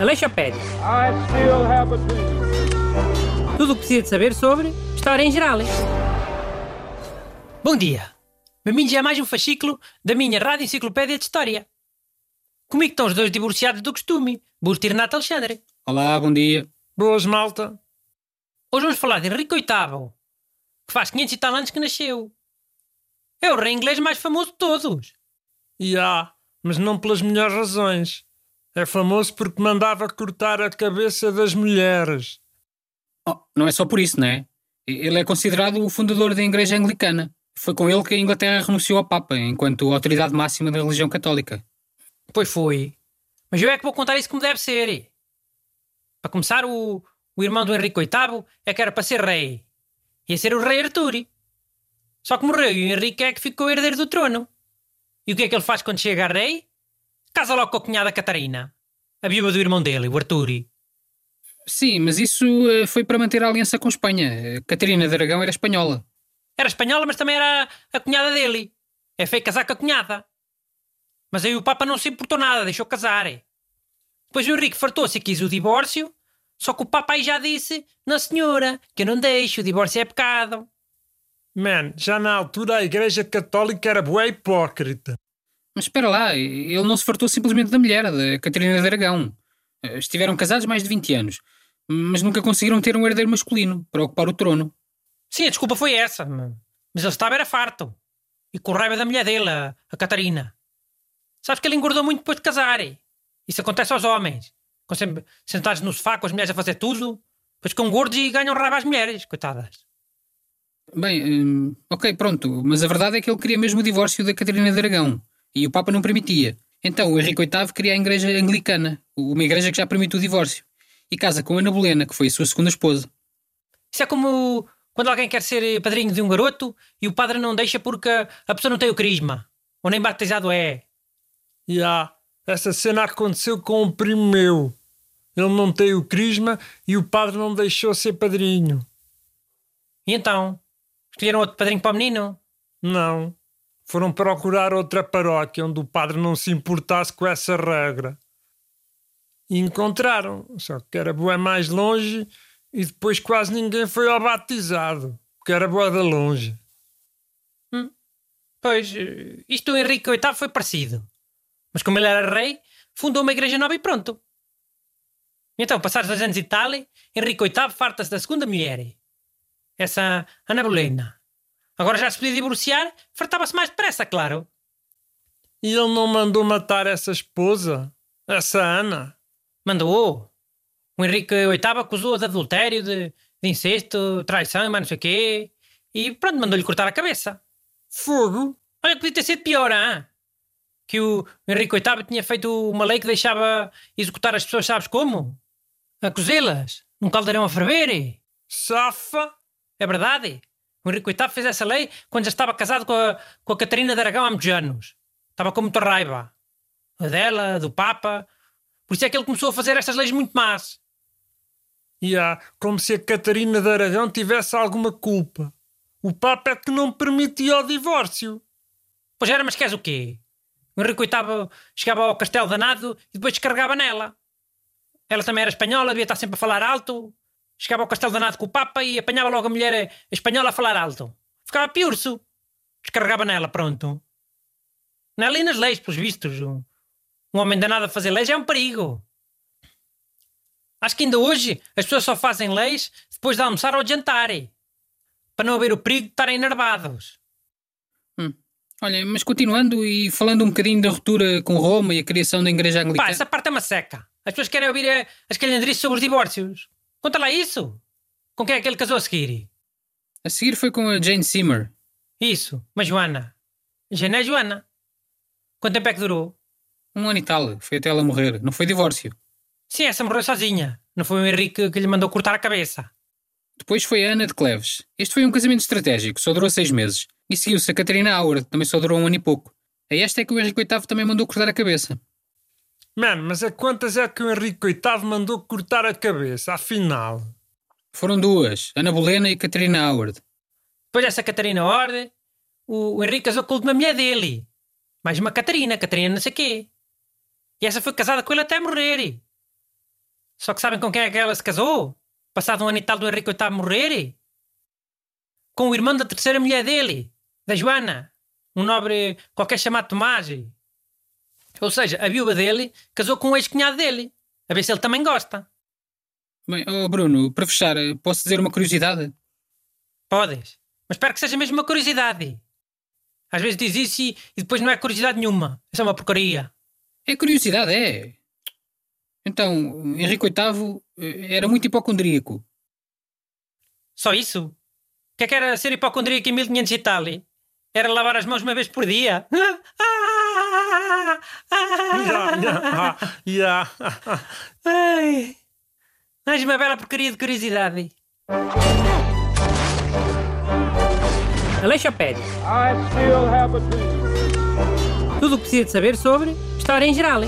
Aleixopédia. Tudo o que precisa de saber sobre história em geral. Bom dia. Bem-vindos a mais um fascículo da minha Rádio Enciclopédia de História. Comigo estão os dois divorciados do costume, Busto e Renato Alexandre. Olá, bom dia. Boas, malta. Hoje vamos falar de Henrique VIII, que faz 500 e tal anos que nasceu. É o rei inglês mais famoso de todos. E há, mas não pelas melhores razões. É famoso porque mandava cortar a cabeça das mulheres. Oh, não é só por isso, não é? Ele é considerado o fundador da Igreja Anglicana. Foi com ele que a Inglaterra renunciou ao Papa, enquanto autoridade máxima da religião católica. Pois foi. Mas eu é que vou contar isso como deve ser. Para começar, o, o irmão do Henrique VIII é que era para ser rei. Ia ser o rei Arturi. Só que morreu e o Henrique é que ficou herdeiro do trono. E o que é que ele faz quando chega a rei? Casa logo com a cunhada Catarina, a viúva do irmão dele, o Arturi. Sim, mas isso uh, foi para manter a aliança com Espanha. Catarina de Aragão era espanhola. Era espanhola, mas também era a cunhada dele. É feio casar com a cunhada. Mas aí o Papa não se importou nada, deixou casar. Depois o Henrique fartou-se e quis o divórcio, só que o Papa aí já disse: Não, senhora, que eu não deixo, o divórcio é pecado. Man, já na altura a Igreja Católica era boa hipócrita. Mas espera lá, ele não se fartou simplesmente da mulher, da Catarina de Aragão. Estiveram casados mais de 20 anos, mas nunca conseguiram ter um herdeiro masculino para ocupar o trono. Sim, a desculpa foi essa, mas ele estava era farto. E com raiva da mulher dele, a, a Catarina. Sabes que ele engordou muito depois de casar. Isso acontece aos homens. Ficam sempre sentados no sofá com as mulheres a fazer tudo, depois ficam gordos e ganham raiva às mulheres, coitadas. Bem, hum, ok, pronto, mas a verdade é que ele queria mesmo o divórcio da Catarina de Aragão e o Papa não permitia. Então o Henrique VIII cria a Igreja Anglicana, uma igreja que já permite o divórcio, e casa com Ana Bolena, que foi a sua segunda esposa. Isso é como quando alguém quer ser padrinho de um garoto e o padre não deixa porque a pessoa não tem o carisma, ou nem batizado é. Já, yeah, essa cena aconteceu com um primo meu. Ele não tem o crisma e o padre não deixou ser padrinho. E então? Escolheram outro padrinho para o menino? Não. Foram procurar outra paróquia onde o padre não se importasse com essa regra. E encontraram, só que era boa mais longe e depois quase ninguém foi ao batizado, porque era boa de longe. Hum. Pois, isto do Henrique VIII foi parecido. Mas como ele era rei, fundou uma igreja nova e pronto. Então, passados dois anos de tal, Henrique VIII farta-se da segunda mulher. Essa Ana Bolena. Agora já se podia divorciar, fartava-se mais depressa, claro. E ele não mandou matar essa esposa? Essa Ana? Mandou. O Henrique VIII acusou-a de adultério, de, de incesto, traição, mas não sei o quê. E pronto, mandou-lhe cortar a cabeça. Fogo? Olha, podia ter sido pior, hein? Que o Henrique VIII tinha feito uma lei que deixava executar as pessoas, sabes como? A cozê-las, num caldeirão a ferver. Safa? É verdade. O Henrique VIII fez essa lei quando já estava casado com a, com a Catarina de Aragão há muitos anos. Estava com muita raiva. A dela, do Papa. Por isso é que ele começou a fazer estas leis muito más. E yeah, como se a Catarina de Aragão tivesse alguma culpa. O Papa é que não permitia o divórcio. Pois era, mas queres o quê? O Henrique VIII chegava ao castelo danado e depois descarregava nela. Ela também era espanhola, devia estar sempre a falar alto. Chegava ao castelo danado com o Papa e apanhava logo a mulher espanhola a falar alto. Ficava piurso. Descarregava nela, pronto. Não é ali nas leis, pelos vistos. Um, um homem danado a fazer leis é um perigo. Acho que ainda hoje as pessoas só fazem leis depois de almoçar ou de jantar. Para não haver o perigo de estarem enervados. Hum. Olha, mas continuando e falando um bocadinho da ruptura com Roma e a criação da Igreja Anglicana. Pá, essa parte é uma seca. As pessoas querem ouvir eh, as calhandrices sobre os divórcios. Conta lá isso. Com quem é que ele casou a seguir? A seguir foi com a Jane Seymour. Isso, uma Joana. Jane é Joana. Quanto tempo é que durou? Um ano e tal. Foi até ela morrer. Não foi divórcio. Sim, essa morreu sozinha. Não foi o Henrique que lhe mandou cortar a cabeça. Depois foi a Ana de Cleves. Este foi um casamento estratégico, só durou seis meses. E seguiu-se a Catarina Howard, também só durou um ano e pouco. A esta é que o Henrique VIII também mandou cortar a cabeça. Mano, mas a quantas é que o Henrique VIII mandou cortar a cabeça, afinal? Foram duas, Ana Bolena e Catarina Howard. Depois dessa Catarina Howard, o, o Henrique casou com a última mulher dele, Mais uma Catarina, Catarina não sei quê. E essa foi casada com ele até morrer. Só que sabem com quem é que ela se casou? Passado um ano e tal do Henrique VIII morrer? Com o irmão da terceira mulher dele, da Joana. Um nobre qualquer chamado Tomás. Ou seja, a viúva dele casou com o ex-cunhado dele. A ver se ele também gosta. Bem, oh Bruno, para fechar, posso dizer uma curiosidade? Podes. Mas espero que seja mesmo uma curiosidade. Às vezes diz isso e, e depois não é curiosidade nenhuma. Isso é uma porcaria. É curiosidade, é. Então, Henrique VIII eh, era muito hipocondríaco. Só isso? O que é que era ser hipocondríaco em 1500 e tal? Era lavar as mãos uma vez por dia? Yeah, yeah, yeah. Ai, mais uma bela porcaria de curiosidade. Aleixopédia. I still have a dream. Tudo o que precisa de saber sobre história em geral.